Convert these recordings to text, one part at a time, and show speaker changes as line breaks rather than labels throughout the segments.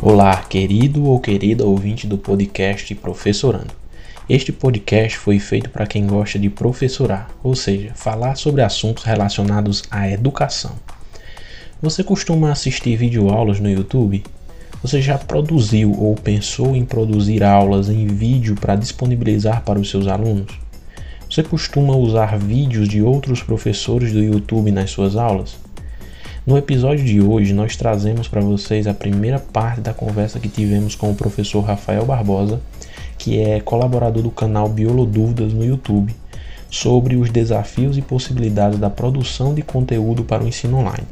Olá, querido ou querida ouvinte do podcast Professorando. Este podcast foi feito para quem gosta de professorar, ou seja, falar sobre assuntos relacionados à educação. Você costuma assistir videoaulas no YouTube? Você já produziu ou pensou em produzir aulas em vídeo para disponibilizar para os seus alunos? Você costuma usar vídeos de outros professores do YouTube nas suas aulas? No episódio de hoje, nós trazemos para vocês a primeira parte da conversa que tivemos com o professor Rafael Barbosa, que é colaborador do canal Biolodúvidas no YouTube, sobre os desafios e possibilidades da produção de conteúdo para o ensino online.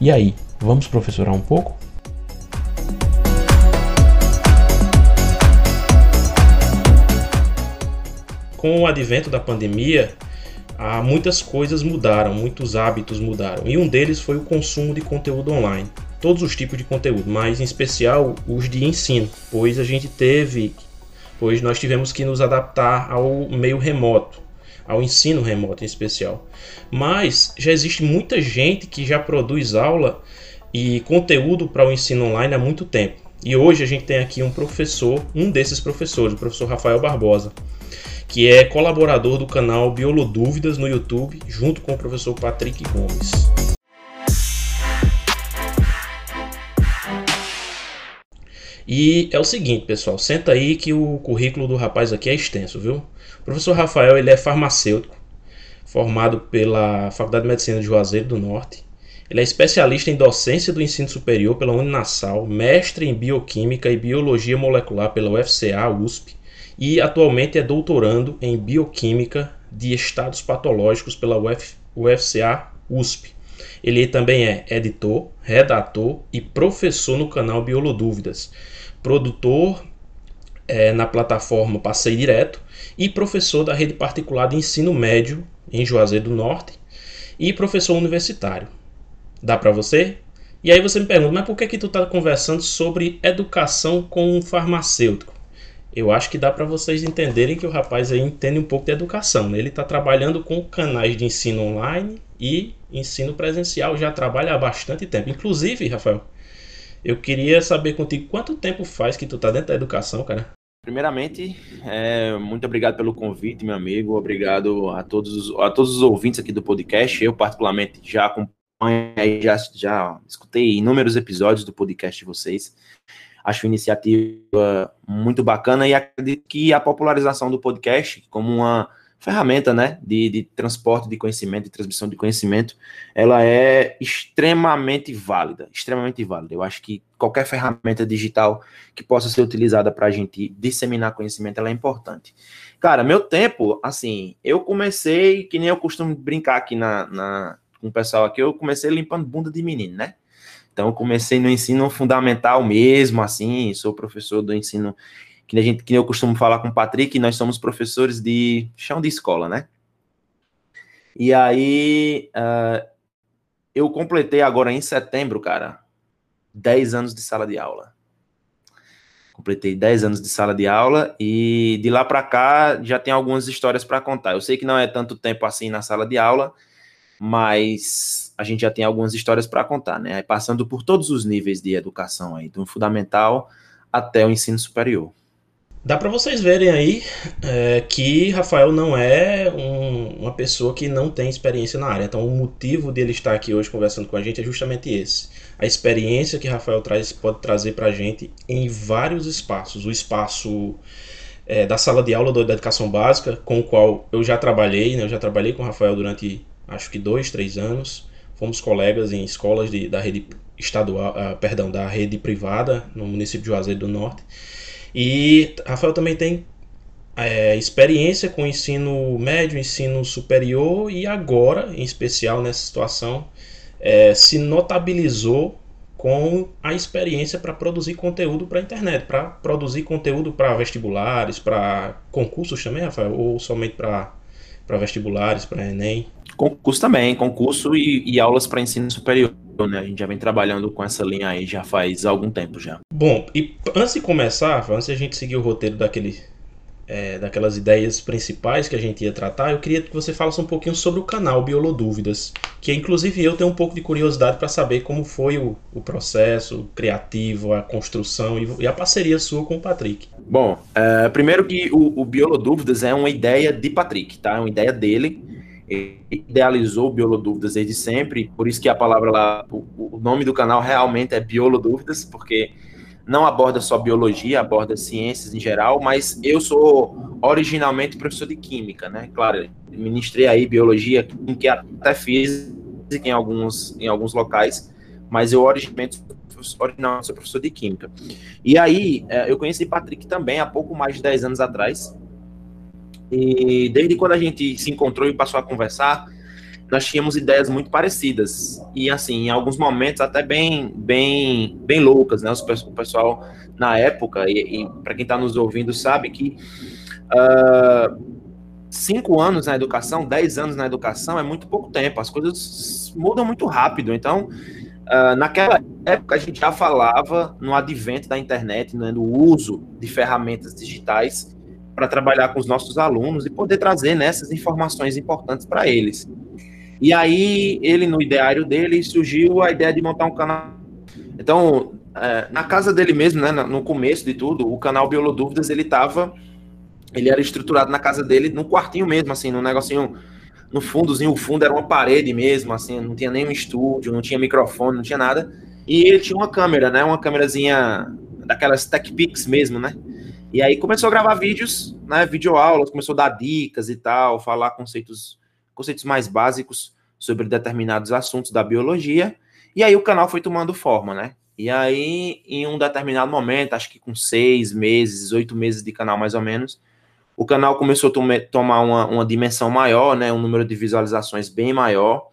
E aí, vamos professorar um pouco? Com o advento da pandemia, ah, muitas coisas mudaram, muitos hábitos mudaram. E um deles foi o consumo de conteúdo online. Todos os tipos de conteúdo, mas em especial os de ensino, pois a gente teve, pois nós tivemos que nos adaptar ao meio remoto, ao ensino remoto em especial. Mas já existe muita gente que já produz aula e conteúdo para o ensino online há muito tempo. E hoje a gente tem aqui um professor, um desses professores, o professor Rafael Barbosa que é colaborador do canal Biolodúvidas no YouTube, junto com o professor Patrick Gomes. E é o seguinte, pessoal, senta aí que o currículo do rapaz aqui é extenso, viu? O professor Rafael, ele é farmacêutico, formado pela Faculdade de Medicina de Juazeiro do Norte. Ele é especialista em docência do ensino superior pela Uninasal, mestre em bioquímica e biologia molecular pela UFCA, USP, e atualmente é doutorando em Bioquímica de Estados Patológicos pela Uf, UFCA USP. Ele também é editor, redator e professor no canal Biolodúvidas, produtor é, na plataforma Passei Direto e professor da rede particular de ensino médio em Juazeiro do Norte e professor universitário. Dá para você? E aí você me pergunta, mas por que que tu está conversando sobre educação com um farmacêutico? Eu acho que dá para vocês entenderem que o rapaz aí entende um pouco de educação. Né? Ele está trabalhando com canais de ensino online e ensino presencial, já trabalha há bastante tempo. Inclusive, Rafael, eu queria saber contigo quanto tempo faz que tu está dentro da educação, cara?
Primeiramente, é, muito obrigado pelo convite, meu amigo. Obrigado a todos, a todos os ouvintes aqui do podcast. Eu, particularmente, já acompanho já, já escutei inúmeros episódios do podcast de vocês. Acho iniciativa muito bacana e acredito que a popularização do podcast como uma ferramenta né, de, de transporte de conhecimento, de transmissão de conhecimento, ela é extremamente válida, extremamente válida. Eu acho que qualquer ferramenta digital que possa ser utilizada para a gente disseminar conhecimento, ela é importante. Cara, meu tempo, assim, eu comecei, que nem eu costumo brincar aqui na, na com o pessoal aqui, eu comecei limpando bunda de menino, né? Então, comecei no ensino fundamental mesmo, assim, sou professor do ensino que a gente, que eu costumo falar com o Patrick, nós somos professores de chão de escola, né? E aí, uh, eu completei agora em setembro, cara, 10 anos de sala de aula. Completei 10 anos de sala de aula e de lá para cá já tem algumas histórias para contar. Eu sei que não é tanto tempo assim na sala de aula, mas a gente já tem algumas histórias para contar, né? Passando por todos os níveis de educação aí, do fundamental até o ensino superior.
Dá para vocês verem aí é, que Rafael não é um, uma pessoa que não tem experiência na área. Então, o motivo dele estar aqui hoje conversando com a gente é justamente esse. A experiência que Rafael traz pode trazer para a gente em vários espaços. O espaço é, da sala de aula da educação básica, com o qual eu já trabalhei, né? eu já trabalhei com o Rafael durante acho que dois, três anos. Fomos colegas em escolas de, da rede estadual, uh, perdão, da rede privada no município de Juazeiro do Norte. E Rafael também tem é, experiência com ensino médio, ensino superior e agora, em especial nessa situação, é, se notabilizou com a experiência para produzir conteúdo para a internet, para produzir conteúdo para vestibulares, para concursos também, Rafael, ou somente para vestibulares, para Enem?
Concurso também, concurso e, e aulas para ensino superior. Né? A gente já vem trabalhando com essa linha aí já faz algum tempo já.
Bom, e antes de começar, antes de a gente seguir o roteiro daquele é, daquelas ideias principais que a gente ia tratar, eu queria que você falasse um pouquinho sobre o canal Biolodúvidas, que inclusive eu tenho um pouco de curiosidade para saber como foi o, o, processo criativo, a construção e, e, a parceria sua com o Patrick.
Bom, é, primeiro que o, o Biolodúvidas é uma ideia de Patrick, tá? É uma ideia dele. Ele idealizou o Biolodúvidas desde sempre, por isso que a palavra lá, o, o nome do canal realmente é Biolodúvidas, porque não aborda só biologia, aborda ciências em geral, mas eu sou originalmente professor de química, né? Claro, ministrei aí biologia, química, até física em alguns, em alguns locais, mas eu originalmente, originalmente sou professor de química. E aí, é, eu conheci Patrick também há pouco mais de 10 anos atrás, e desde quando a gente se encontrou e passou a conversar, nós tínhamos ideias muito parecidas. E assim em alguns momentos até bem bem bem loucas né? O pessoal na época e, e para quem está nos ouvindo sabe que uh, cinco anos na educação dez anos na educação é muito pouco tempo. As coisas mudam muito rápido. Então uh, naquela época a gente já falava no advento da internet né, no uso de ferramentas digitais para trabalhar com os nossos alunos e poder trazer né, informações importantes para eles e aí, ele, no ideário dele, surgiu a ideia de montar um canal. Então, é, na casa dele mesmo, né, no começo de tudo, o canal Biolodúvidas, ele tava. Ele era estruturado na casa dele, no quartinho mesmo, assim, no negocinho. No fundozinho, o fundo era uma parede mesmo, assim, não tinha nenhum estúdio, não tinha microfone, não tinha nada. E ele tinha uma câmera, né? Uma câmerazinha daquelas Tech Pix mesmo, né? E aí começou a gravar vídeos, né? Videoaulas, começou a dar dicas e tal, falar conceitos conceitos mais básicos sobre determinados assuntos da biologia, e aí o canal foi tomando forma, né? E aí, em um determinado momento, acho que com seis meses, oito meses de canal mais ou menos, o canal começou a tomar uma, uma dimensão maior, né? Um número de visualizações bem maior.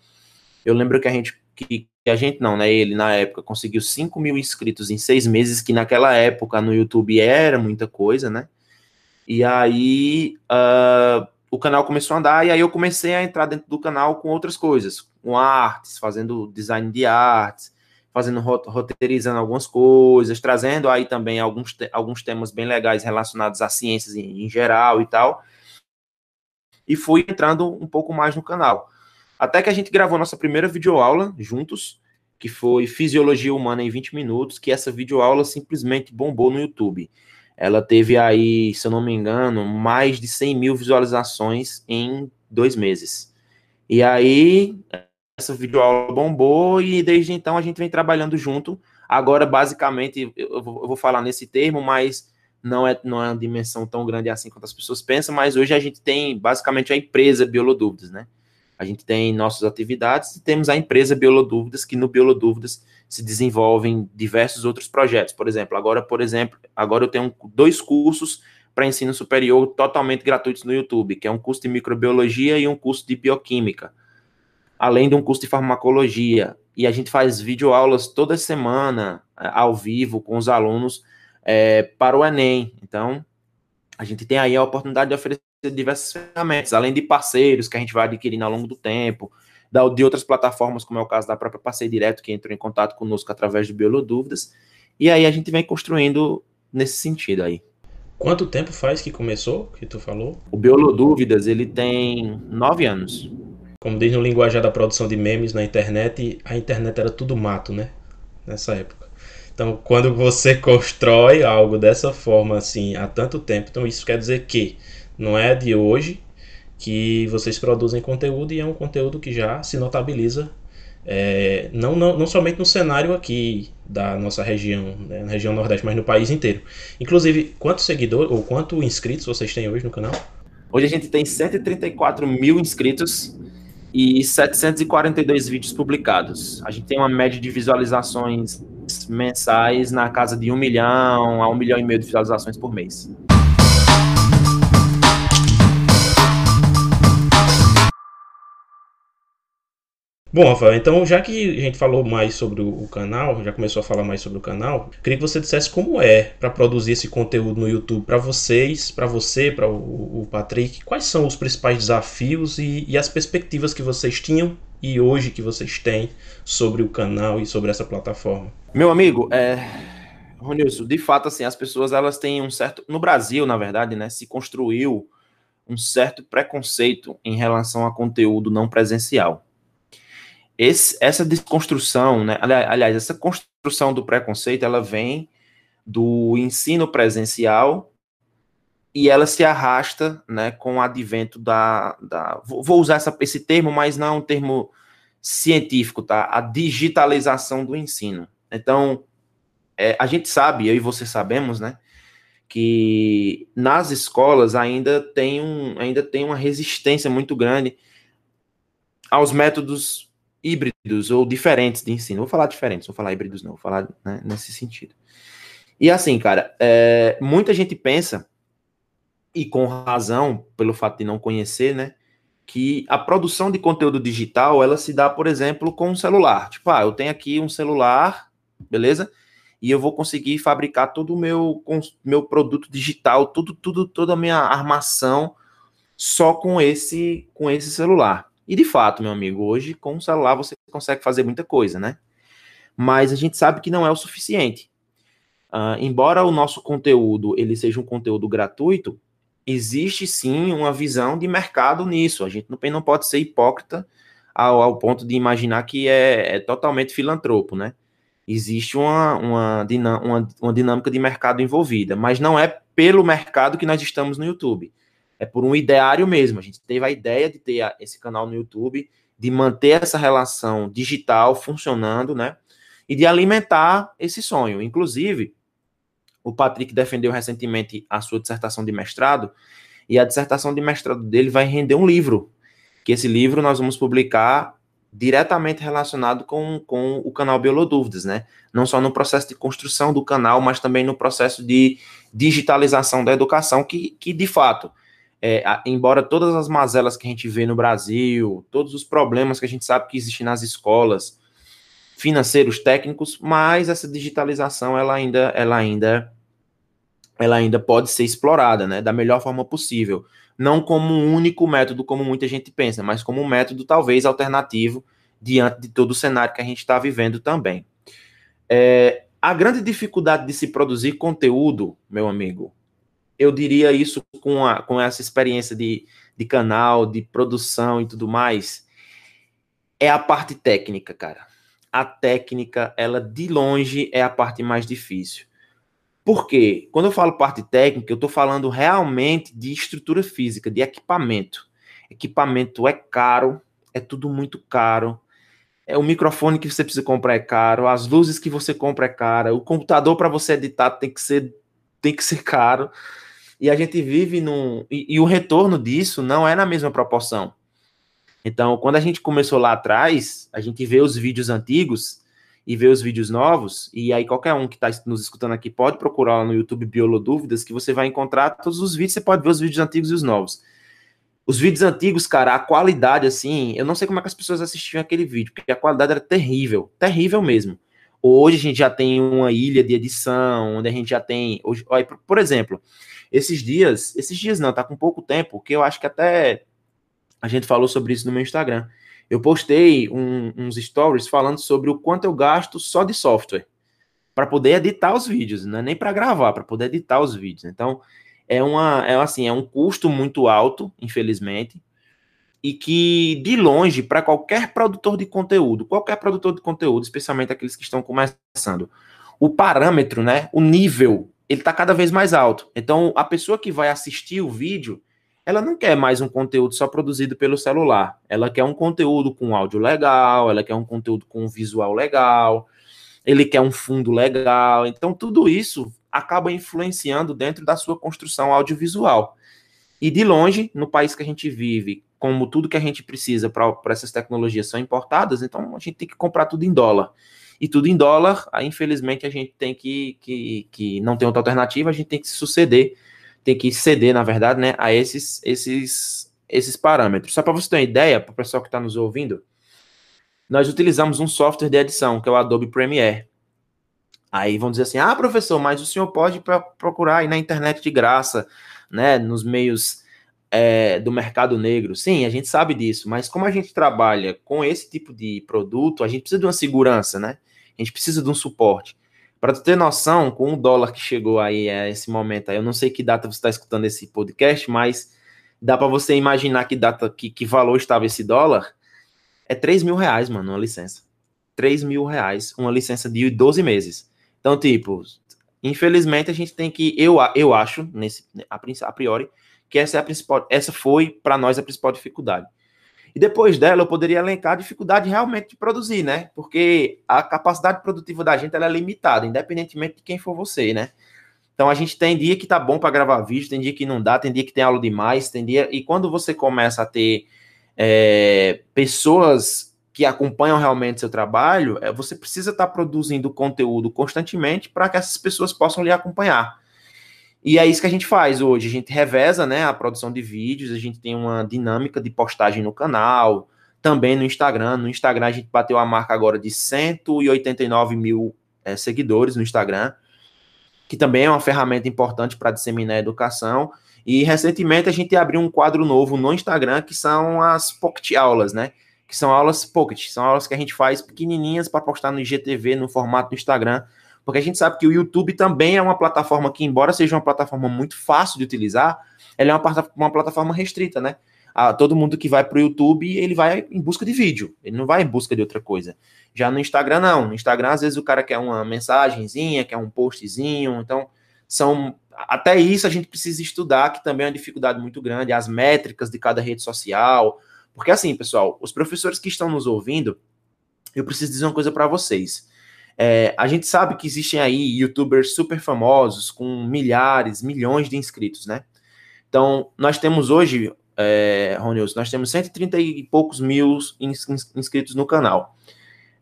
Eu lembro que a gente, que a gente não, né? Ele na época conseguiu 5 mil inscritos em seis meses, que naquela época no YouTube era muita coisa, né? E aí, uh, o canal começou a andar e aí eu comecei a entrar dentro do canal com outras coisas, com artes, fazendo design de artes, fazendo roteirizando algumas coisas, trazendo aí também alguns, alguns temas bem legais relacionados às ciências em, em geral e tal. E fui entrando um pouco mais no canal. Até que a gente gravou nossa primeira videoaula juntos, que foi Fisiologia Humana em 20 minutos, que essa videoaula simplesmente bombou no YouTube. Ela teve aí, se eu não me engano, mais de 100 mil visualizações em dois meses. E aí, essa videoaula bombou e desde então a gente vem trabalhando junto. Agora, basicamente, eu vou, falar nesse termo, mas não é, não é uma dimensão tão grande assim quanto as pessoas pensam, mas hoje a gente tem basicamente a empresa Biolodúvidas, né? A gente tem nossas atividades e temos a empresa Biolodúvidas, que no Biolodúvidas se desenvolvem diversos outros projetos. Por exemplo, agora, por exemplo, agora eu tenho dois cursos para ensino superior totalmente gratuitos no YouTube, que é um curso de microbiologia e um curso de bioquímica, além de um curso de farmacologia. E a gente faz videoaulas toda semana, é, ao vivo, com os alunos, é, para o Enem. Então, a gente tem aí a oportunidade de oferecer diversas ferramentas, além de parceiros que a gente vai adquirindo ao longo do tempo, de outras plataformas, como é o caso da própria Passeio Direto, que entrou em contato conosco através do Biolodúvidas, e aí a gente vem construindo nesse sentido aí.
Quanto tempo faz que começou, que tu falou?
O Biolodúvidas, ele tem nove anos.
Como diz no linguajar da produção de memes na internet, a internet era tudo mato, né? Nessa época. Então, quando você constrói algo dessa forma, assim, há tanto tempo, então isso quer dizer que não é de hoje, que vocês produzem conteúdo e é um conteúdo que já se notabiliza é, não, não, não somente no cenário aqui da nossa região, né, na região Nordeste, mas no país inteiro. Inclusive, quantos seguidores ou quantos inscritos vocês têm hoje no canal?
Hoje a gente tem 134 mil inscritos e 742 vídeos publicados. A gente tem uma média de visualizações mensais na casa de um milhão a um milhão e meio de visualizações por mês.
Bom, Rafael, então já que a gente falou mais sobre o canal, já começou a falar mais sobre o canal, queria que você dissesse como é para produzir esse conteúdo no YouTube para vocês, para você, para o, Patrick. Quais são os principais desafios e, e as perspectivas que vocês tinham e hoje que vocês têm sobre o canal e sobre essa plataforma?
Meu amigo, é, Ronilson, de fato, assim, as pessoas elas têm um certo. No Brasil, na verdade, né, se construiu um certo preconceito em relação a conteúdo não presencial. Esse, essa desconstrução, né, aliás, essa construção do preconceito, ela vem do ensino presencial e ela se arrasta né, com o advento da. da vou usar essa, esse termo, mas não é um termo científico, tá? A digitalização do ensino. Então, é, a gente sabe, eu e você sabemos, né? Que nas escolas ainda tem, um, ainda tem uma resistência muito grande aos métodos híbridos ou diferentes de ensino. Vou falar diferentes, vou falar híbridos não, vou falar né, nesse sentido. E assim, cara, é, muita gente pensa e com razão, pelo fato de não conhecer, né? Que a produção de conteúdo digital, ela se dá, por exemplo, com um celular. Tipo, ah, eu tenho aqui um celular, beleza? E eu vou conseguir fabricar todo o meu, meu produto digital, tudo, tudo, toda a minha armação só com esse, com esse celular. E de fato, meu amigo, hoje com o celular você consegue fazer muita coisa, né? Mas a gente sabe que não é o suficiente. Uh, embora o nosso conteúdo ele seja um conteúdo gratuito, existe sim uma visão de mercado nisso. A gente não, não pode ser hipócrita ao, ao ponto de imaginar que é, é, totalmente filantropo, né? Existe uma, uma, uma, uma dinâmica de mercado envolvida, mas não é pelo mercado que nós estamos no YouTube. É por um ideário mesmo. A gente teve a ideia de ter esse canal no YouTube, de manter essa relação digital funcionando, né? E de alimentar esse sonho. Inclusive, o Patrick defendeu recentemente a sua dissertação de mestrado, e a dissertação de mestrado dele vai render um livro, que esse livro nós vamos publicar diretamente relacionado com, com o canal Biolodúvidas, né? Não só no processo de construção do canal, mas também no processo de digitalização da educação, que, que de fato, é, embora todas as mazelas que a gente vê no Brasil, todos os problemas que a gente sabe que existem nas escolas, financeiros, técnicos, mas essa digitalização ela ainda, ela ainda, ela ainda pode ser explorada, né, da melhor forma possível, não como um único método, como muita gente pensa, mas como um método talvez alternativo diante de todo o cenário que a gente está vivendo também. É, a grande dificuldade de se produzir conteúdo, meu amigo, eu diria isso com, a, com essa experiência de, de canal, de produção e tudo mais, é a parte técnica, cara a técnica, ela de longe é a parte mais difícil. Por quê? Quando eu falo parte técnica, eu estou falando realmente de estrutura física, de equipamento. Equipamento é caro, é tudo muito caro. É o microfone que você precisa comprar é caro, as luzes que você compra é cara, o computador para você editar tem que ser tem que ser caro. E a gente vive num e, e o retorno disso não é na mesma proporção. Então, quando a gente começou lá atrás, a gente vê os vídeos antigos e vê os vídeos novos, e aí qualquer um que está nos escutando aqui pode procurar lá no YouTube Biolodúvidas, que você vai encontrar todos os vídeos, você pode ver os vídeos antigos e os novos. Os vídeos antigos, cara, a qualidade, assim, eu não sei como é que as pessoas assistiam aquele vídeo, porque a qualidade era terrível, terrível mesmo. Hoje a gente já tem uma ilha de edição, onde a gente já tem. Hoje, por exemplo, esses dias, esses dias não, tá com pouco tempo, que eu acho que até a gente falou sobre isso no meu Instagram. Eu postei um, uns stories falando sobre o quanto eu gasto só de software para poder editar os vídeos, não é nem para gravar, para poder editar os vídeos. Então, é uma é assim, é um custo muito alto, infelizmente, e que de longe para qualquer produtor de conteúdo, qualquer produtor de conteúdo, especialmente aqueles que estão começando, o parâmetro, né, o nível, ele está cada vez mais alto. Então, a pessoa que vai assistir o vídeo, ela não quer mais um conteúdo só produzido pelo celular. Ela quer um conteúdo com áudio legal, ela quer um conteúdo com visual legal, ele quer um fundo legal. Então, tudo isso acaba influenciando dentro da sua construção audiovisual. E de longe, no país que a gente vive, como tudo que a gente precisa para essas tecnologias são importadas, então a gente tem que comprar tudo em dólar. E tudo em dólar, aí, infelizmente, a gente tem que, que, que não tem outra alternativa, a gente tem que suceder tem que ceder, na verdade, né, a esses, esses, esses parâmetros. Só para você ter uma ideia, para o pessoal que está nos ouvindo, nós utilizamos um software de edição, que é o Adobe Premiere. Aí vão dizer assim: ah, professor, mas o senhor pode procurar aí na internet de graça, né, nos meios é, do mercado negro. Sim, a gente sabe disso, mas como a gente trabalha com esse tipo de produto, a gente precisa de uma segurança, né? A gente precisa de um suporte. Para tu ter noção, com o dólar que chegou aí a esse momento, aí, eu não sei que data você está escutando esse podcast, mas dá para você imaginar que data, que, que valor estava esse dólar. É 3 mil reais, mano, uma licença. 3 mil reais, uma licença de 12 meses. Então, tipo, infelizmente a gente tem que, eu, eu acho, nesse, a priori, que essa é a principal, essa foi para nós a principal dificuldade. E depois dela eu poderia elencar a dificuldade realmente de produzir, né? Porque a capacidade produtiva da gente é limitada, independentemente de quem for você, né? Então a gente tem dia que tá bom para gravar vídeo, tem dia que não dá, tem dia que tem aula demais, tem dia. E quando você começa a ter é, pessoas que acompanham realmente seu trabalho, é, você precisa estar tá produzindo conteúdo constantemente para que essas pessoas possam lhe acompanhar. E é isso que a gente faz hoje. A gente reveza né, a produção de vídeos, a gente tem uma dinâmica de postagem no canal, também no Instagram. No Instagram a gente bateu a marca agora de 189 mil é, seguidores no Instagram, que também é uma ferramenta importante para disseminar a educação. E recentemente a gente abriu um quadro novo no Instagram que são as pocket aulas, né? Que são aulas pocket, são aulas que a gente faz pequenininhas para postar no IGTV, no formato do Instagram porque a gente sabe que o YouTube também é uma plataforma que, embora seja uma plataforma muito fácil de utilizar, ela é uma, uma plataforma restrita, né? Todo mundo que vai para o YouTube, ele vai em busca de vídeo, ele não vai em busca de outra coisa. Já no Instagram, não. No Instagram, às vezes, o cara quer uma mensagenzinha, quer um postzinho, então são. Até isso a gente precisa estudar, que também é uma dificuldade muito grande, as métricas de cada rede social. Porque, assim, pessoal, os professores que estão nos ouvindo, eu preciso dizer uma coisa para vocês. É, a gente sabe que existem aí youtubers super famosos com milhares, milhões de inscritos, né? Então, nós temos hoje, é, Ronius, nós temos 130 e poucos mil ins inscritos no canal.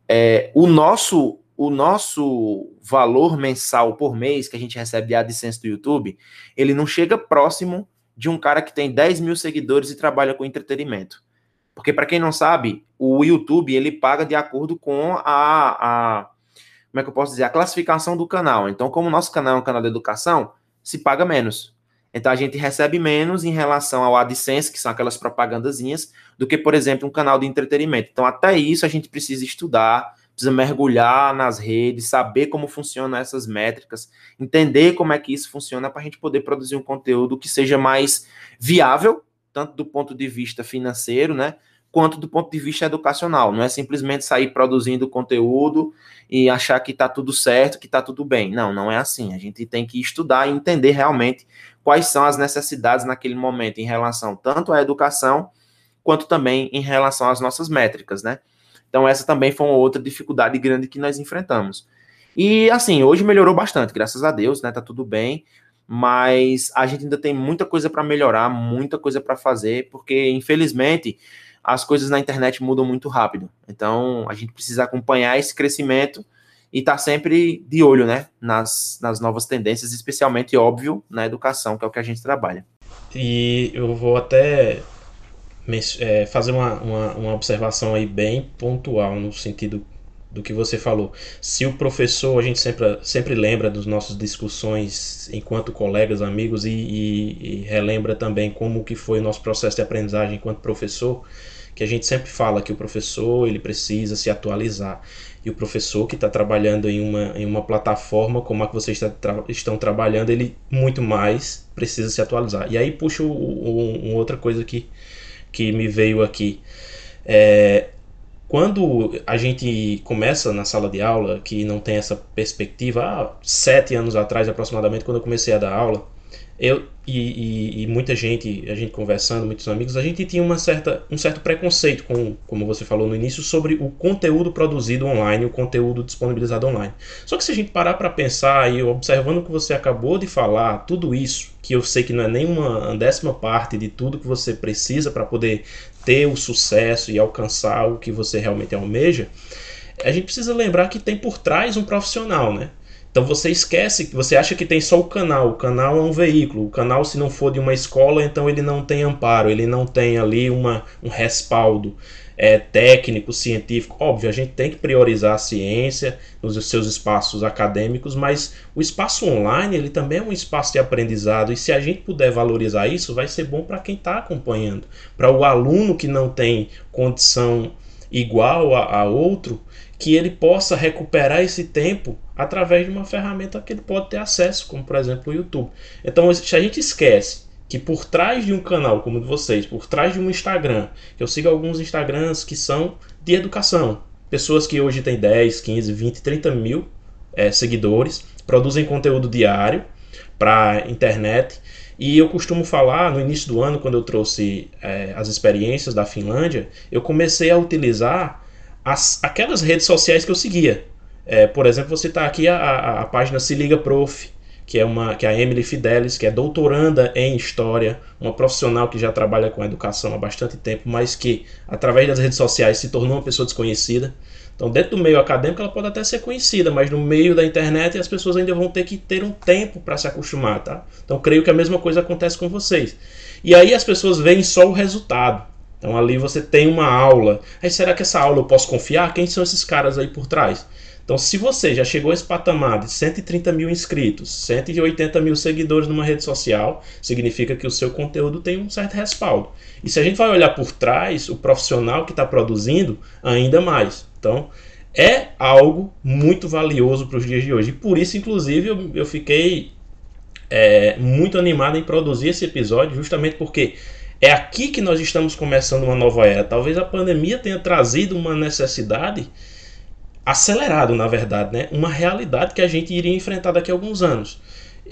É, o nosso o nosso valor mensal por mês que a gente recebe de AdSense do YouTube, ele não chega próximo de um cara que tem 10 mil seguidores e trabalha com entretenimento. Porque, para quem não sabe, o YouTube ele paga de acordo com a, a como é que eu posso dizer, a classificação do canal. Então, como o nosso canal é um canal de educação, se paga menos. Então a gente recebe menos em relação ao AdSense, que são aquelas propagandazinhas, do que, por exemplo, um canal de entretenimento. Então, até isso a gente precisa estudar, precisa mergulhar nas redes, saber como funcionam essas métricas, entender como é que isso funciona para a gente poder produzir um conteúdo que seja mais viável, tanto do ponto de vista financeiro, né? Quanto do ponto de vista educacional. Não é simplesmente sair produzindo conteúdo e achar que está tudo certo, que está tudo bem. Não, não é assim. A gente tem que estudar e entender realmente quais são as necessidades naquele momento em relação tanto à educação quanto também em relação às nossas métricas, né? Então essa também foi uma outra dificuldade grande que nós enfrentamos. E assim, hoje melhorou bastante, graças a Deus, né? Tá tudo bem, mas a gente ainda tem muita coisa para melhorar, muita coisa para fazer, porque infelizmente as coisas na internet mudam muito rápido. Então, a gente precisa acompanhar esse crescimento e estar tá sempre de olho, né, nas, nas novas tendências, especialmente, óbvio, na educação, que é o que a gente trabalha.
E eu vou até é, fazer uma, uma, uma observação aí bem pontual no sentido do que você falou. Se o professor, a gente sempre, sempre lembra das nossas discussões enquanto colegas, amigos, e, e, e relembra também como que foi o nosso processo de aprendizagem enquanto professor, que a gente sempre fala que o professor ele precisa se atualizar. E o professor que está trabalhando em uma, em uma plataforma como a que vocês está, tra estão trabalhando, ele muito mais precisa se atualizar. E aí puxa uma outra coisa que, que me veio aqui. É, quando a gente começa na sala de aula, que não tem essa perspectiva, há sete anos atrás aproximadamente, quando eu comecei a dar aula, eu e, e, e, muita gente, a gente conversando, muitos amigos, a gente tinha uma certa, um certo preconceito, com, como você falou no início, sobre o conteúdo produzido online, o conteúdo disponibilizado online. Só que se a gente parar para pensar e observando o que você acabou de falar, tudo isso, que eu sei que não é nem uma décima parte de tudo que você precisa para poder ter o sucesso e alcançar o que você realmente almeja, a gente precisa lembrar que tem por trás um profissional, né? Então você esquece, você acha que tem só o canal. O canal é um veículo. O canal, se não for de uma escola, então ele não tem amparo, ele não tem ali uma, um respaldo é, técnico, científico. Óbvio, a gente tem que priorizar a ciência nos seus espaços acadêmicos, mas o espaço online ele também é um espaço de aprendizado. E se a gente puder valorizar isso, vai ser bom para quem está acompanhando. Para o aluno que não tem condição igual a, a outro, que ele possa recuperar esse tempo através de uma ferramenta que ele pode ter acesso, como por exemplo o YouTube. Então, se a gente esquece que por trás de um canal como o de vocês, por trás de um Instagram, eu sigo alguns Instagrams que são de educação, pessoas que hoje têm 10, 15, 20, 30 mil é, seguidores, produzem conteúdo diário para internet. E eu costumo falar, no início do ano, quando eu trouxe é, as experiências da Finlândia, eu comecei a utilizar as, aquelas redes sociais que eu seguia. É, por exemplo, você está aqui a, a, a, página Se Liga Prof, que é, uma, que é a Emily Fidelis, que é doutoranda em História, uma profissional que já trabalha com educação há bastante tempo, mas que, através das redes sociais, se tornou uma pessoa desconhecida. Então, dentro do meio acadêmico, ela pode até ser conhecida, mas no meio da internet as pessoas ainda vão ter que ter um tempo para se acostumar, tá? Então, creio que a mesma coisa acontece com vocês. E aí as pessoas veem só o resultado. Então, ali você tem uma aula. Aí, será que essa aula eu posso confiar? Quem são esses caras aí por trás? Então, se você já chegou a esse patamar de 130 mil inscritos, 180 mil seguidores numa rede social, significa que o seu conteúdo tem um certo respaldo. E se a gente vai olhar por trás, o profissional que está produzindo, ainda mais. Então, é algo muito valioso para os dias de hoje. E por isso, inclusive, eu, eu fiquei é, muito animado em produzir esse episódio, justamente porque é aqui que nós estamos começando uma nova era. Talvez a pandemia tenha trazido uma necessidade acelerado, na verdade, né? uma realidade que a gente iria enfrentar daqui a alguns anos.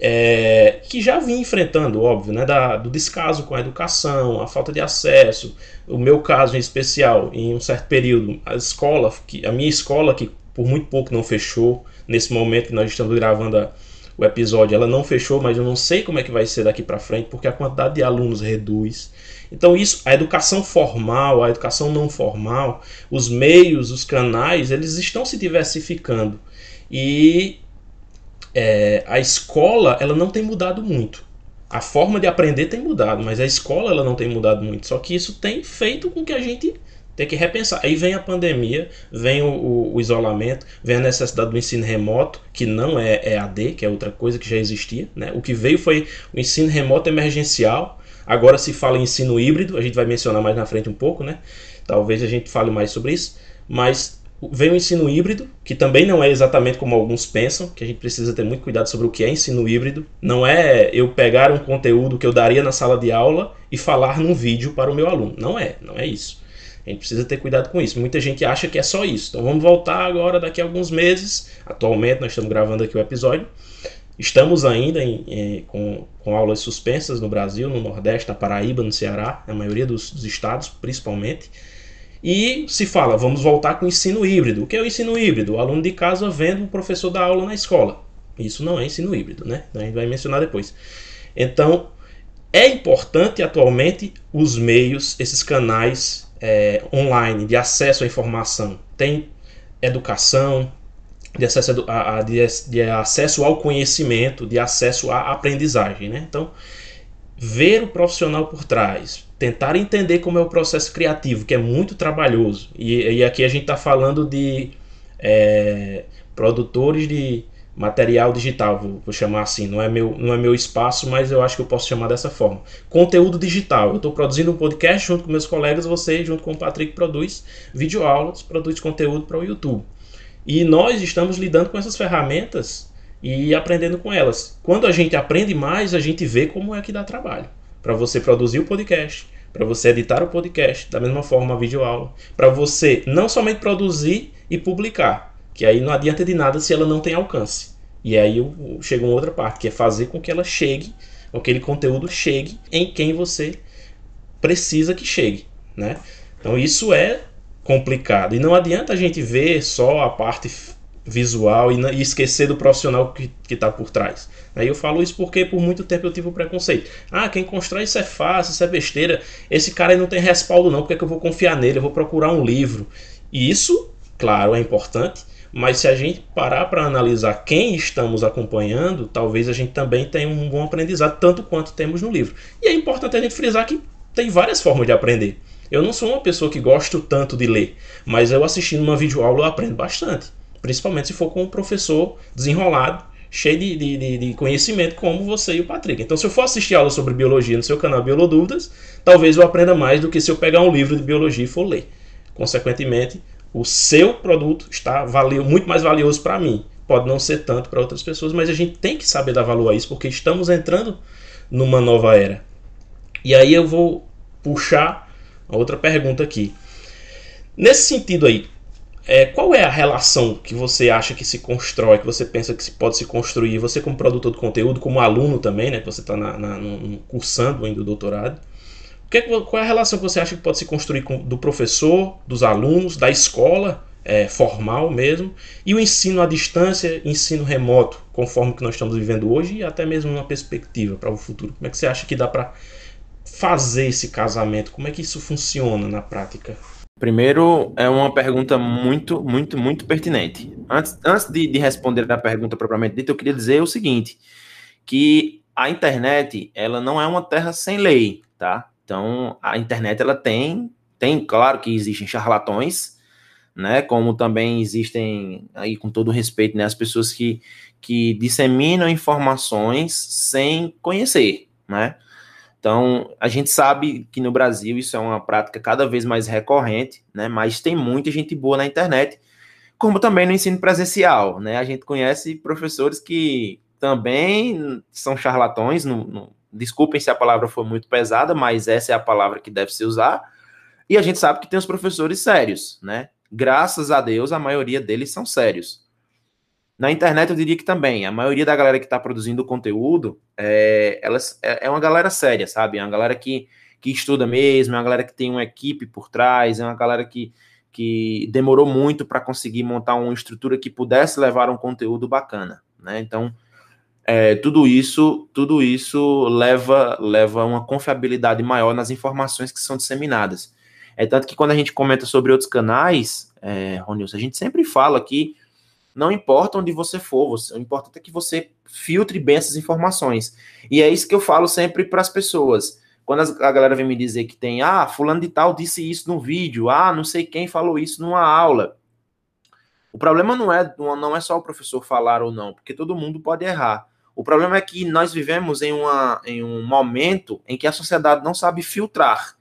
É, que já vinha enfrentando, óbvio, né, da, do descaso com a educação, a falta de acesso, o meu caso em especial, em um certo período, a escola, que, a minha escola, que por muito pouco não fechou, nesse momento que nós estamos gravando a, o episódio, ela não fechou, mas eu não sei como é que vai ser daqui para frente, porque a quantidade de alunos reduz. Então isso, a educação formal, a educação não formal, os meios, os canais, eles estão se diversificando e é, a escola ela não tem mudado muito. A forma de aprender tem mudado, mas a escola ela não tem mudado muito. Só que isso tem feito com que a gente tenha que repensar. Aí vem a pandemia, vem o, o, o isolamento, vem a necessidade do ensino remoto, que não é EAD, que é outra coisa que já existia. Né? O que veio foi o ensino remoto emergencial. Agora se fala em ensino híbrido, a gente vai mencionar mais na frente um pouco, né? Talvez a gente fale mais sobre isso. Mas Vem o ensino híbrido, que também não é exatamente como alguns pensam, que a gente precisa ter muito cuidado sobre o que é ensino híbrido. Não é eu pegar um conteúdo que eu daria na sala de aula e falar num vídeo para o meu aluno. Não é, não é isso. A gente precisa ter cuidado com isso. Muita gente acha que é só isso. Então vamos voltar agora daqui a alguns meses. Atualmente nós estamos gravando aqui o episódio. Estamos ainda em, em, com, com aulas suspensas no Brasil, no Nordeste, na Paraíba, no Ceará, na maioria dos, dos estados, principalmente. E se fala, vamos voltar com o ensino híbrido. O que é o ensino híbrido? O aluno de casa vendo o professor dar aula na escola. Isso não é ensino híbrido, né? A gente vai mencionar depois. Então, é importante atualmente os meios, esses canais é, online de acesso à informação. Tem educação, de acesso, a, a, de, de acesso ao conhecimento, de acesso à aprendizagem. Né? Então, ver o profissional por trás, tentar entender como é o processo criativo, que é muito trabalhoso. E, e aqui a gente está falando de é, produtores de material digital, vou, vou, chamar assim. Não é, meu, não é meu espaço, mas eu acho que eu posso chamar dessa forma. Conteúdo digital. Eu estou produzindo um podcast junto com meus colegas, você junto com o Patrick produz videoaulas, produz conteúdo para o YouTube. E nós estamos lidando com essas ferramentas e aprendendo com elas. Quando a gente aprende mais, a gente vê como é que dá trabalho para você produzir o podcast, para você editar o podcast, da mesma forma a videoaula, para você não somente produzir e publicar, que aí não adianta de nada se ela não tem alcance. E aí chega uma outra parte, que é fazer com que ela chegue, aquele conteúdo chegue em quem você precisa que chegue, né? Então isso é complicado. E não adianta a gente ver só a parte visual e, esquecer do profissional que está por trás. Aí eu falo isso porque por muito tempo eu tive o preconceito. Ah, quem constrói isso é fácil, isso é besteira. Esse cara não tem respaldo não, porque é que eu vou confiar nele? Eu vou procurar um livro. E isso, claro, é importante, mas se a gente parar para analisar quem estamos acompanhando, talvez a gente também tenha um bom aprendizado, tanto quanto temos no livro. E é importante a gente frisar que tem várias formas de aprender. Eu não sou uma pessoa que gosto tanto de ler, mas eu assistindo uma videoaula eu aprendo bastante. Principalmente se for com um professor desenrolado, cheio de, de, de, conhecimento, como você e o Patrick. Então, se eu for assistir aula sobre biologia no seu canal Biolodúvidas, talvez eu aprenda mais do que se eu pegar um livro de biologia e for ler. consequentemente, o seu produto está valeu, muito mais valioso para mim. Pode não ser tanto para outras pessoas, mas a gente tem que saber dar valor a isso, porque estamos entrando numa nova era. E aí eu vou puxar a outra pergunta aqui. Nesse sentido aí, é, qual é a relação que você acha que se constrói, que você pensa que se pode se construir, você como produtor de conteúdo, como aluno também, né, que você está cursando ainda o doutorado, que, qual é a relação que você acha que pode se construir com, do professor, dos alunos, da escola é, formal mesmo, e o ensino à distância, ensino remoto, conforme que nós estamos vivendo hoje, e até mesmo uma perspectiva para o futuro? Como é que você acha que dá para fazer esse casamento? Como é que isso funciona na prática?
Primeiro, é uma pergunta muito, muito, muito pertinente. Antes, antes de, de responder a pergunta propriamente dita, eu queria dizer o seguinte, que a internet, ela não é uma terra sem lei, tá? Então, a internet, ela tem, tem, claro que existem charlatões, né, como também existem, aí com todo respeito, né, as pessoas que, que disseminam informações sem conhecer, né, então, a gente sabe que no Brasil isso é uma prática cada vez mais recorrente, né? Mas tem muita gente boa na internet, como também no ensino presencial, né? A gente conhece professores que também são charlatões, no, no, desculpem se a palavra for muito pesada, mas essa é a palavra que deve se usar. E a gente sabe que tem os professores sérios, né? Graças a Deus, a maioria deles são sérios. Na internet, eu diria que também. A maioria da galera que está produzindo conteúdo é, elas, é, é uma galera séria, sabe? É uma galera que, que estuda mesmo, é uma galera que tem uma equipe por trás, é uma galera que, que demorou muito para conseguir montar uma estrutura que pudesse levar um conteúdo bacana, né? Então, é, tudo isso, tudo isso leva leva uma confiabilidade maior nas informações que são disseminadas. É tanto que quando a gente comenta sobre outros canais, é, Ronilson, a gente sempre fala que não importa onde você for, você, o importante é que você filtre bem essas informações. E é isso que eu falo sempre para as pessoas. Quando a galera vem me dizer que tem, ah, fulano de tal disse isso no vídeo, ah, não sei quem falou isso numa aula. O problema não é, não é só o professor falar ou não, porque todo mundo pode errar. O problema é que nós vivemos em, uma, em um momento em que a sociedade não sabe filtrar.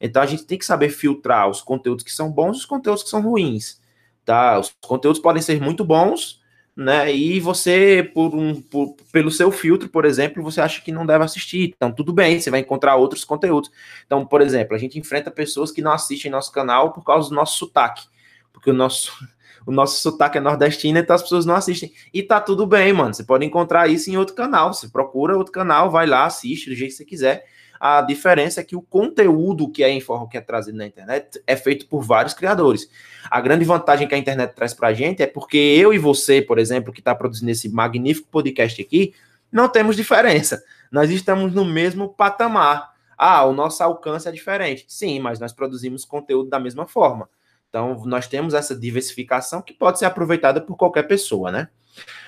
Então a gente tem que saber filtrar os conteúdos que são bons e os conteúdos que são ruins tá? Os conteúdos podem ser muito bons, né? E você, por um, por, pelo seu filtro, por exemplo, você acha que não deve assistir. Então, tudo bem, você vai encontrar outros conteúdos. Então, por exemplo, a gente enfrenta pessoas que não assistem nosso canal por causa do nosso sotaque. Porque o nosso, o nosso sotaque é nordestino, então as pessoas não assistem. E tá tudo bem, mano. Você pode encontrar isso em outro canal. Você procura outro canal, vai lá, assiste do jeito que você quiser. A diferença é que o conteúdo que é, que é trazido na internet é feito por vários criadores. A grande vantagem que a internet traz para a gente é porque eu e você, por exemplo, que está produzindo esse magnífico podcast aqui, não temos diferença. Nós estamos no mesmo patamar. Ah, o nosso alcance é diferente. Sim, mas nós produzimos conteúdo da mesma forma. Então, nós temos essa diversificação que pode ser aproveitada por qualquer pessoa, né?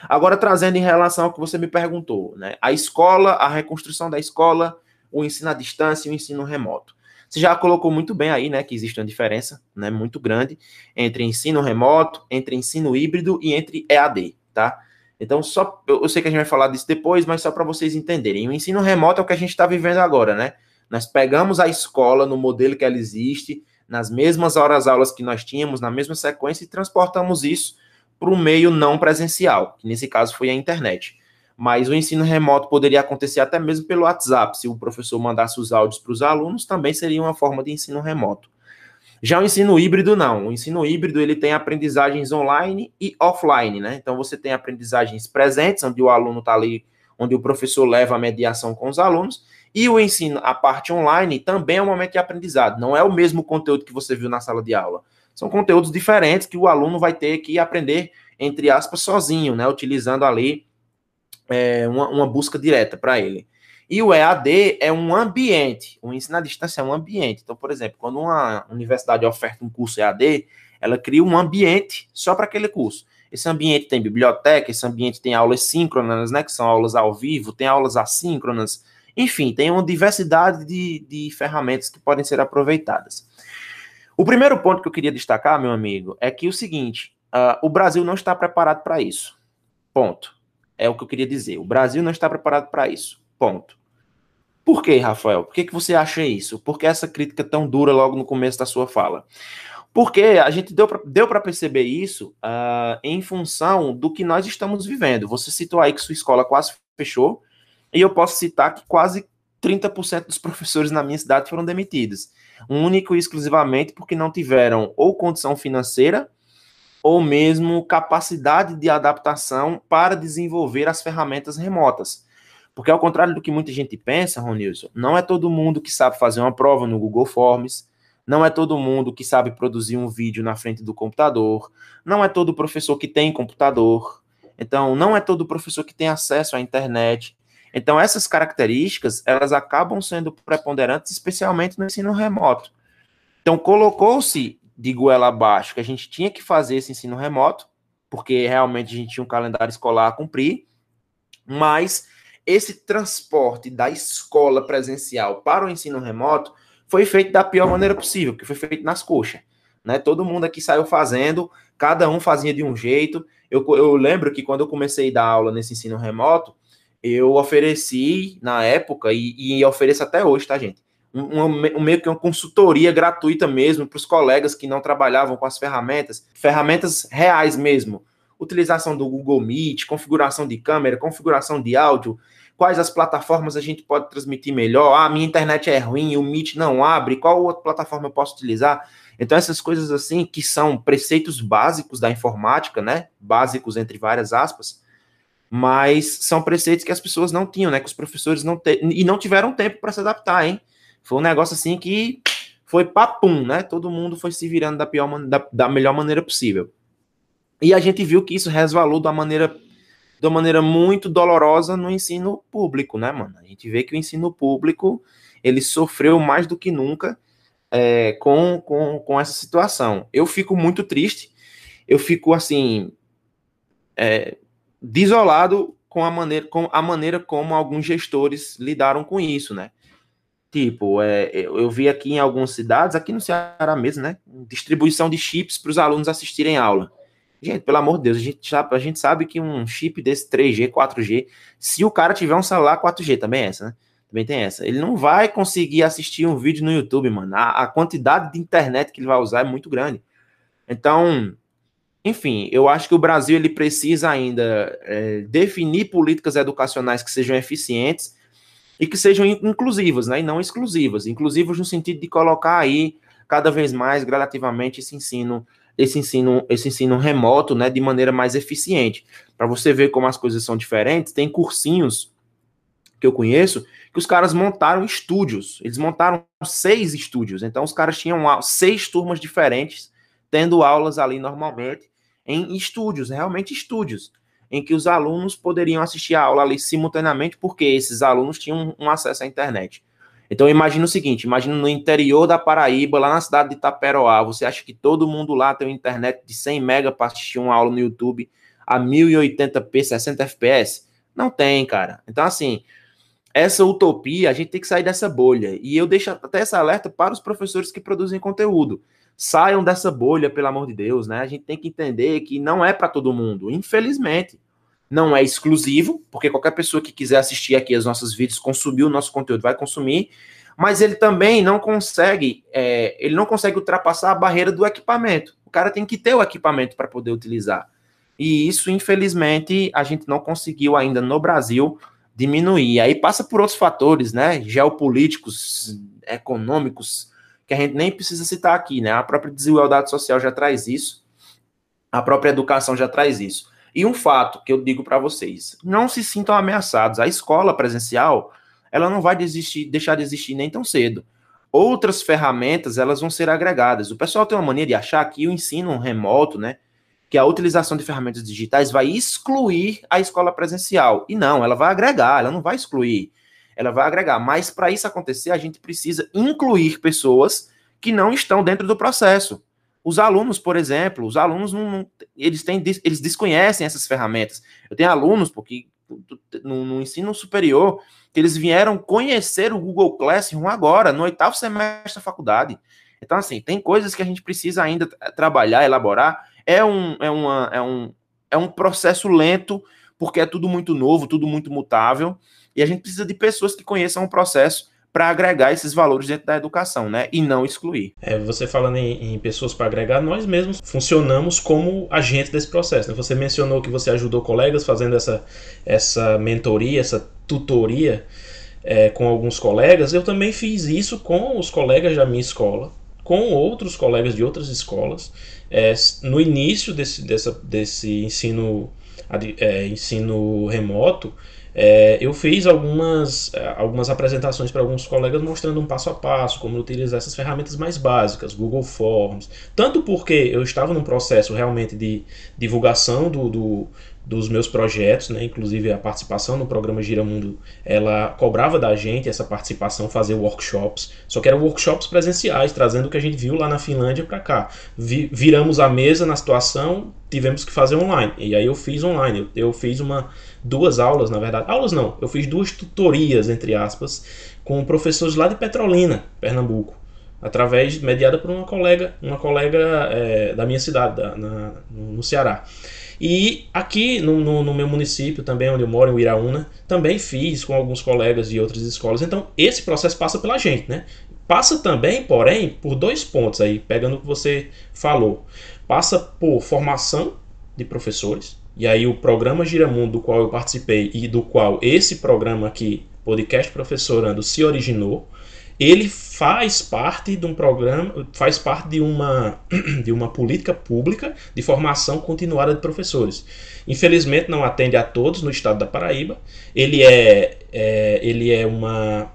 Agora, trazendo em relação ao que você me perguntou, né? A escola, a reconstrução da escola, o ensino à distância e o ensino remoto. Você já colocou muito bem aí, né, que existe uma diferença, né, muito grande entre ensino remoto, entre ensino híbrido e entre EAD, tá? Então, só eu sei que a gente vai falar disso depois, mas só para vocês entenderem. O ensino remoto é o que a gente está vivendo agora, né? Nós pegamos a escola no modelo que ela existe, nas mesmas horas aulas que nós tínhamos, na mesma sequência, e transportamos isso para o meio não presencial, que nesse caso foi a internet mas o ensino remoto poderia acontecer até mesmo pelo WhatsApp. Se o professor mandasse os áudios para os alunos, também seria uma forma de ensino remoto. Já o ensino híbrido, não. O ensino híbrido ele tem aprendizagens online e offline, né? Então você tem aprendizagens presentes, onde o aluno está ali, onde o professor leva a mediação com os alunos, e o ensino, a parte online, também é um momento de aprendizado. Não é o mesmo conteúdo que você viu na sala de aula. São conteúdos diferentes que o aluno vai ter que aprender, entre aspas, sozinho, né? Utilizando ali é, uma, uma busca direta para ele. E o EAD é um ambiente, o ensino à distância é um ambiente. Então, por exemplo, quando uma universidade oferta um curso EAD, ela cria um ambiente só para aquele curso. Esse ambiente tem biblioteca, esse ambiente tem aulas síncronas, né, que são aulas ao vivo, tem aulas assíncronas, enfim, tem uma diversidade de, de ferramentas que podem ser aproveitadas. O primeiro ponto que eu queria destacar, meu amigo, é que o seguinte: uh, o Brasil não está preparado para isso. Ponto. É o que eu queria dizer. O Brasil não está preparado para isso. Ponto. Por que, Rafael? Por que, que você acha isso? Por que essa crítica tão dura logo no começo da sua fala? Porque a gente deu para perceber isso uh, em função do que nós estamos vivendo. Você citou aí que sua escola quase fechou, e eu posso citar que quase 30% dos professores na minha cidade foram demitidos. Único e exclusivamente porque não tiveram ou condição financeira ou mesmo capacidade de adaptação para desenvolver as ferramentas remotas. Porque, ao contrário do que muita gente pensa, Ronilson, não é todo mundo que sabe fazer uma prova no Google Forms, não é todo mundo que sabe produzir um vídeo na frente do computador, não é todo professor que tem computador, então não é todo professor que tem acesso à internet. Então, essas características, elas acabam sendo preponderantes, especialmente no ensino remoto. Então, colocou-se de goela abaixo que a gente tinha que fazer esse ensino remoto, porque realmente a gente tinha um calendário escolar a cumprir, mas esse transporte da escola presencial para o ensino remoto foi feito da pior maneira possível, que foi feito nas coxas. Né? Todo mundo aqui saiu fazendo, cada um fazia de um jeito. Eu, eu lembro que quando eu comecei a dar aula nesse ensino remoto, eu ofereci na época, e, e ofereço até hoje, tá, gente? Um, um, meio que uma consultoria gratuita mesmo para os colegas que não trabalhavam com as ferramentas, ferramentas reais mesmo. Utilização do Google Meet, configuração de câmera, configuração de áudio, quais as plataformas a gente pode transmitir melhor. Ah, minha internet é ruim, o Meet não abre, qual outra plataforma eu posso utilizar? Então, essas coisas assim, que são preceitos básicos da informática, né? Básicos entre várias aspas, mas são preceitos que as pessoas não tinham, né? Que os professores não te... e não tiveram tempo para se adaptar, hein? Foi um negócio assim que foi papum, né? Todo mundo foi se virando da, pior, da, da melhor maneira possível. E a gente viu que isso resvalou da maneira, de uma maneira muito dolorosa no ensino público, né, mano? A gente vê que o ensino público ele sofreu mais do que nunca é, com, com, com essa situação. Eu fico muito triste, eu fico assim é, desolado com a maneira, com a maneira como alguns gestores lidaram com isso, né? Tipo, é, eu vi aqui em algumas cidades, aqui no Ceará mesmo, né? Distribuição de chips para os alunos assistirem aula. Gente, pelo amor de Deus, a gente, sabe, a gente sabe que um chip desse 3G, 4G, se o cara tiver um celular 4G, também é essa, né? Também tem essa. Ele não vai conseguir assistir um vídeo no YouTube, mano. A, a quantidade de internet que ele vai usar é muito grande. Então, enfim, eu acho que o Brasil ele precisa ainda é, definir políticas educacionais que sejam eficientes e que sejam inclusivas, né, e não exclusivas. Inclusivas no sentido de colocar aí cada vez mais gradativamente esse ensino, esse ensino, esse ensino remoto, né, de maneira mais eficiente. Para você ver como as coisas são diferentes, tem cursinhos que eu conheço que os caras montaram estúdios. Eles montaram seis estúdios. Então os caras tinham seis turmas diferentes tendo aulas ali normalmente em estúdios, realmente estúdios em que os alunos poderiam assistir a aula ali simultaneamente, porque esses alunos tinham um acesso à internet. Então imagina o seguinte, imagina no interior da Paraíba, lá na cidade de Itaperoá, você acha que todo mundo lá tem uma internet de 100 mega para assistir uma aula no YouTube a 1080p, 60 fps? Não tem, cara. Então assim, essa utopia, a gente tem que sair dessa bolha. E eu deixo até essa alerta para os professores que produzem conteúdo. Saiam dessa bolha, pelo amor de Deus, né? A gente tem que entender que não é para todo mundo, infelizmente. Não é exclusivo, porque qualquer pessoa que quiser assistir aqui os nossos vídeos, consumir o nosso conteúdo, vai consumir, mas ele também não consegue, é, ele não consegue ultrapassar a barreira do equipamento. O cara tem que ter o equipamento para poder utilizar. E isso, infelizmente, a gente não conseguiu ainda no Brasil diminuir. Aí passa por outros fatores, né? Geopolíticos, econômicos, que a gente nem precisa citar aqui, né? A própria desigualdade social já traz isso, a própria educação já traz isso. E um fato que eu digo para vocês: não se sintam ameaçados. A escola presencial, ela não vai desistir, deixar de existir nem tão cedo. Outras ferramentas, elas vão ser agregadas. O pessoal tem uma mania de achar que o ensino remoto, né, que a utilização de ferramentas digitais vai excluir a escola presencial. E não, ela vai agregar, ela não vai excluir ela vai agregar. Mas para isso acontecer, a gente precisa incluir pessoas que não estão dentro do processo. Os alunos, por exemplo, os alunos não, não eles têm eles desconhecem essas ferramentas. Eu tenho alunos porque no, no, ensino superior que eles vieram conhecer o Google Classroom agora, no oitavo semestre da faculdade. Então, assim, tem coisas que a gente precisa ainda trabalhar, elaborar. É um, é, uma, é, um, é um processo lento, porque é tudo muito novo, tudo muito mutável. E a gente precisa de pessoas que conheçam o processo para agregar esses valores dentro da educação, né? E não excluir.
É, você falando em, em pessoas para agregar, nós mesmos funcionamos como agente desse processo. Né? Você mencionou que você ajudou colegas fazendo essa, essa mentoria, essa tutoria é, com alguns colegas. Eu também fiz isso com os colegas da minha escola, com outros colegas de outras escolas. É, no início desse, dessa, desse ensino, é, ensino remoto, é, eu fiz algumas, é, algumas apresentações para alguns colegas mostrando um passo a passo como utilizar essas ferramentas mais básicas, Google Forms. Tanto porque eu estava num processo realmente de divulgação do, do dos meus projetos, né? inclusive a participação no programa Gira Mundo, ela cobrava da gente essa participação, fazer workshops, só que eram workshops presenciais, trazendo o que a gente viu lá na Finlândia para cá. Vi, viramos a mesa na situação, tivemos que fazer online, e aí eu fiz online, eu, eu fiz uma duas aulas, na verdade, aulas não, eu fiz duas tutorias, entre aspas, com professores lá de Petrolina, Pernambuco através mediada por uma colega, uma colega é, da minha cidade, da, na, no Ceará. E aqui no, no, no, meu município, também onde eu moro, em Iraúna, também fiz com alguns colegas de outras escolas. Então, esse processo passa pela gente, né? Passa também, porém, por dois pontos aí, pegando o que você falou. Passa por formação de professores, e aí o programa Giramundo, do qual eu participei e do qual esse programa aqui, Podcast Professorando, se originou, ele faz parte de um programa, faz parte de uma, de uma política pública de formação continuada de professores. Infelizmente não atende a todos no estado da Paraíba. Ele é, é ele é uma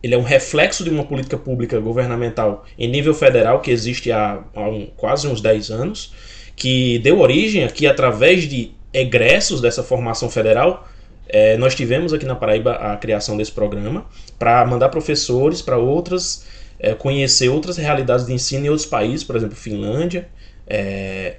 ele é um reflexo de uma política pública governamental em nível federal que existe há, há um, quase uns 10 anos, que deu origem aqui através de egressos dessa formação federal é, nós tivemos aqui na Paraíba a criação desse programa para mandar professores para outras, é, conhecer outras realidades de ensino em outros países, por exemplo, Finlândia, é,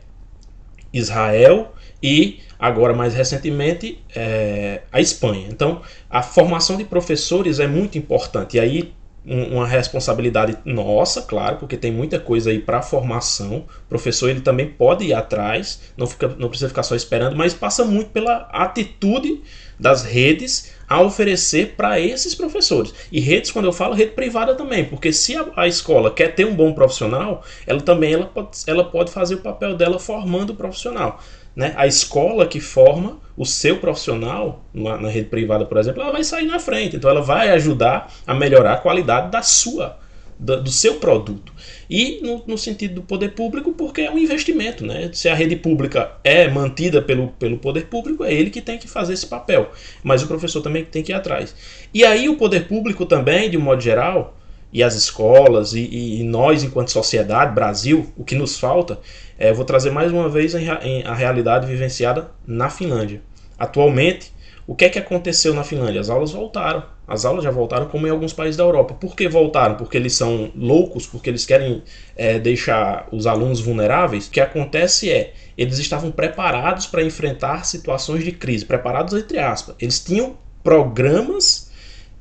Israel e agora mais recentemente é, a Espanha. Então, a formação de professores é muito importante. E aí uma responsabilidade nossa, claro, porque tem muita coisa aí para formação. O professor ele também pode ir atrás, não, fica, não precisa ficar só esperando, mas passa muito pela atitude das redes a oferecer para esses professores. E redes, quando eu falo, rede privada também, porque se a, a, escola quer ter um bom profissional, ela também ela pode, ela pode fazer o papel dela formando o profissional. Né? A escola que forma o seu profissional, na, na rede privada, por exemplo, ela vai sair na frente. Então ela vai ajudar a melhorar a qualidade da sua, do, seu produto. E no, no, sentido do poder público, porque é um investimento. Né? Se a rede pública é mantida pelo, pelo poder público, é ele que tem que fazer esse papel. Mas o professor também tem que ir atrás. E aí o poder público também, de um modo geral, e as escolas, e, e nós enquanto sociedade, Brasil, o que nos falta, é, vou trazer mais uma vez em, em, a realidade vivenciada na Finlândia. Atualmente, o que é que aconteceu na Finlândia? As aulas voltaram. As aulas já voltaram, como em alguns países da Europa. Por que voltaram? Porque eles são loucos, porque eles querem é, deixar os alunos vulneráveis. O que acontece é, eles estavam preparados para enfrentar situações de crise, preparados entre aspas. Eles tinham programas,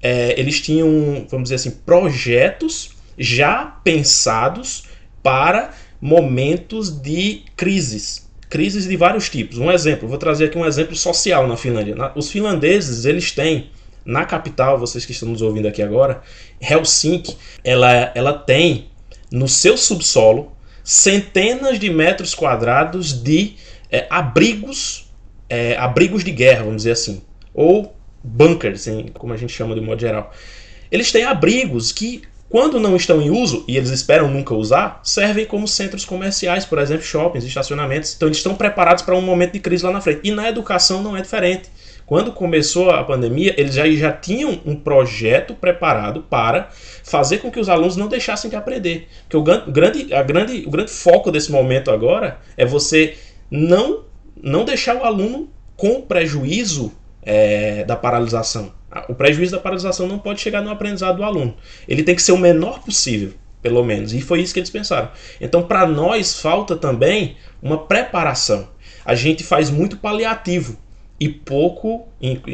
é, eles tinham, vamos dizer assim, projetos já pensados para momentos de crises crises de vários tipos. Um exemplo, vou trazer aqui um exemplo social na Finlândia. Os finlandeses, eles têm na capital, vocês que estão nos ouvindo aqui agora, Helsinki, ela, ela tem no seu subsolo centenas de metros quadrados de é, abrigos, é, abrigos de guerra, vamos dizer assim, ou bunkers, assim, como a gente chama de modo geral. Eles têm abrigos que quando não estão em uso, e eles esperam nunca usar, servem como centros comerciais, por exemplo, shoppings, estacionamentos. Então eles estão preparados para um momento de crise lá na frente. E na educação não é diferente. Quando começou a pandemia, eles já, já tinham um projeto preparado para fazer com que os alunos não deixassem de aprender. Porque o grande, a grande, o grande foco desse momento agora é você não, não deixar o aluno com prejuízo é, da paralisação. O prejuízo da paralisação não pode chegar no aprendizado do aluno. Ele tem que ser o menor possível, pelo menos. E foi isso que eles pensaram. Então, para nós, falta também uma preparação. A gente faz muito paliativo e pouco.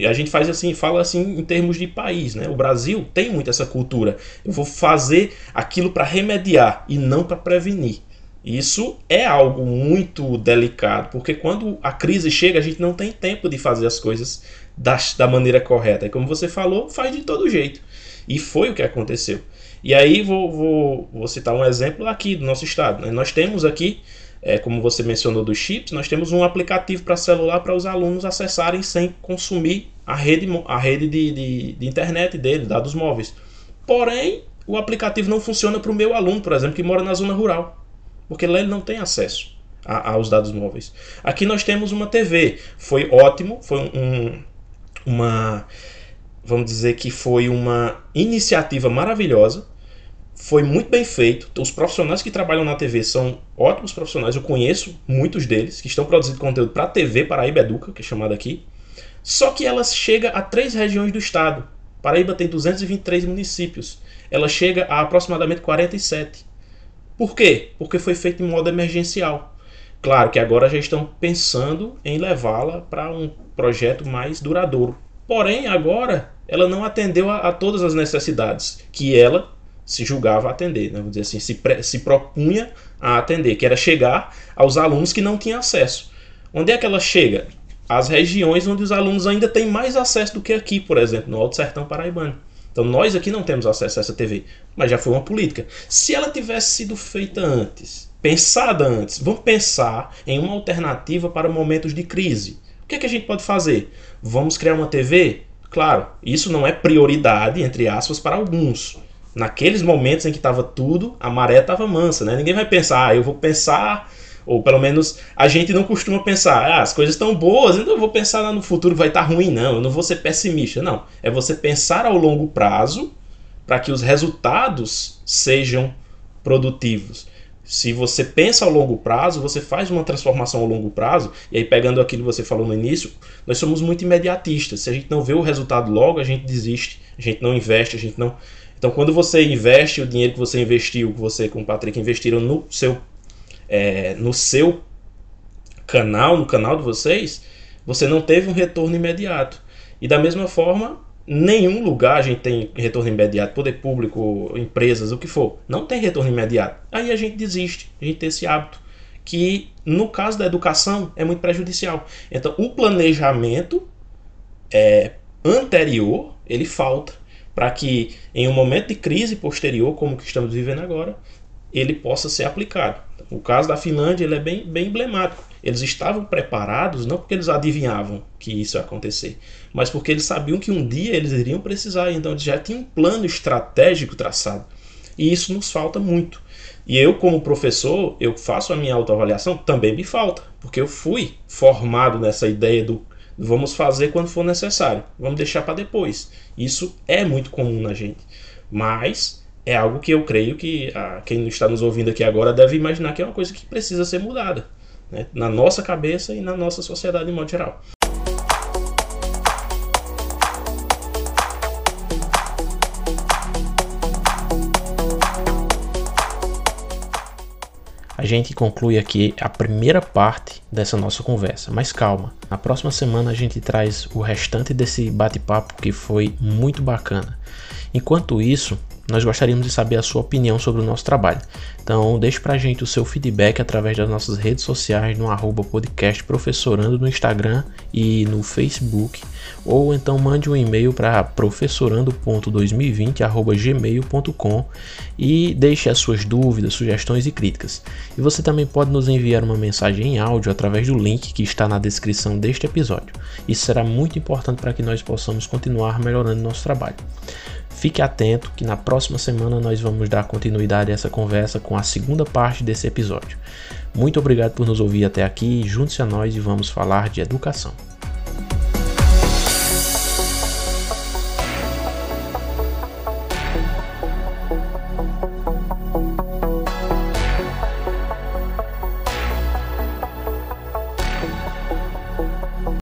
A gente faz assim, fala assim em termos de país, né? O Brasil tem muito essa cultura. Eu vou fazer aquilo para remediar e não para prevenir. Isso é algo muito delicado, porque quando a crise chega, a gente não tem tempo de fazer as coisas da, da maneira correta. E como você falou, faz de todo jeito. E foi o que aconteceu. E aí vou, vou, vou citar um exemplo aqui do nosso estado. Né? Nós temos aqui, é, como você mencionou dos chips, nós temos um aplicativo para celular para os alunos acessarem sem consumir a rede, a rede de, de, de internet dele, dados móveis. Porém, o aplicativo não funciona para o meu aluno, por exemplo, que mora na zona rural, porque lá ele não tem acesso a, aos dados móveis. Aqui nós temos uma TV, foi ótimo, foi um, uma, vamos dizer que foi uma iniciativa maravilhosa, foi muito bem feito. Os profissionais que trabalham na TV são ótimos profissionais, eu conheço muitos deles que estão produzindo conteúdo para a TV Paraíba Educa, que é chamada aqui. Só que ela chega a três regiões do estado. Paraíba tem 223 municípios. Ela chega a aproximadamente 47. Por quê? Porque foi feito em modo emergencial. Claro que agora já estão pensando em levá-la para um projeto mais duradouro. Porém, agora ela não atendeu a, a, todas as necessidades que ela se julgava atender, né? vamos dizer assim, se, pre, se propunha a atender, que era chegar aos alunos que não tinham acesso. Onde é que ela chega? As regiões onde os alunos ainda têm mais acesso do que aqui, por exemplo, no Alto Sertão Paraibano. Então nós aqui não temos acesso a essa TV, mas já foi uma política. Se ela tivesse sido feita antes, pensada antes, vamos pensar em uma alternativa para momentos de crise. O que, é que a gente pode fazer? Vamos criar uma TV? Claro, isso não é prioridade, entre aspas, para alguns. Naqueles momentos em que estava tudo, a maré estava mansa, né? Ninguém vai pensar, ah, eu vou pensar ou pelo menos a gente não costuma pensar, ah, as coisas estão boas, então eu vou pensar lá no futuro vai estar tá ruim, não. Eu não vou ser pessimista, não. É você pensar ao longo prazo para que os resultados sejam produtivos. Se você pensa ao longo prazo, você faz uma transformação ao longo prazo, e aí pegando aquilo que você falou no início, nós somos muito imediatistas. Se a gente não vê o resultado logo, a gente desiste, a gente não investe, a gente não. Então, quando você investe o dinheiro que você investiu, que você com o Patrick investiram no seu é, no seu canal, no canal de vocês, você não teve um retorno imediato. E da mesma forma, nenhum lugar a gente tem retorno imediato, poder público, empresas, o que for, não tem retorno imediato. Aí a gente desiste, a gente tem esse hábito que no caso da educação é muito prejudicial. Então, o planejamento é, anterior ele falta para que em um momento de crise posterior, como que estamos vivendo agora, ele possa ser aplicado. O caso da Finlândia ele é bem, bem emblemático. Eles estavam preparados não porque eles adivinhavam que isso ia acontecer, mas porque eles sabiam que um dia eles iriam precisar, então eles já tinham um plano estratégico traçado. E isso nos falta muito. E eu, como professor, eu faço a minha autoavaliação, também me falta, porque eu fui formado nessa ideia do vamos fazer quando for necessário, vamos deixar para depois. Isso é muito comum na gente. Mas é algo que eu creio que a, quem está nos ouvindo aqui agora deve imaginar que é uma coisa que precisa ser mudada né? na nossa cabeça e na nossa sociedade de modo geral. A gente conclui aqui a primeira parte dessa nossa conversa, mas calma, na próxima semana a gente traz o restante desse bate-papo que foi muito bacana. Enquanto isso, nós gostaríamos de saber a sua opinião sobre o nosso trabalho. Então, deixe pra gente o seu feedback através das nossas redes sociais no arroba podcast professorando no Instagram e no Facebook, ou então mande um e-mail para professorando.2020@gmail.com e deixe as suas dúvidas, sugestões e críticas. E você também pode nos enviar uma mensagem em áudio através do link que está na descrição deste episódio. Isso será muito importante para que nós possamos continuar melhorando nosso trabalho. Fique atento que na próxima semana nós vamos dar continuidade a essa conversa com a segunda parte desse episódio. Muito obrigado por nos ouvir até aqui, junte-se a nós e vamos falar de educação.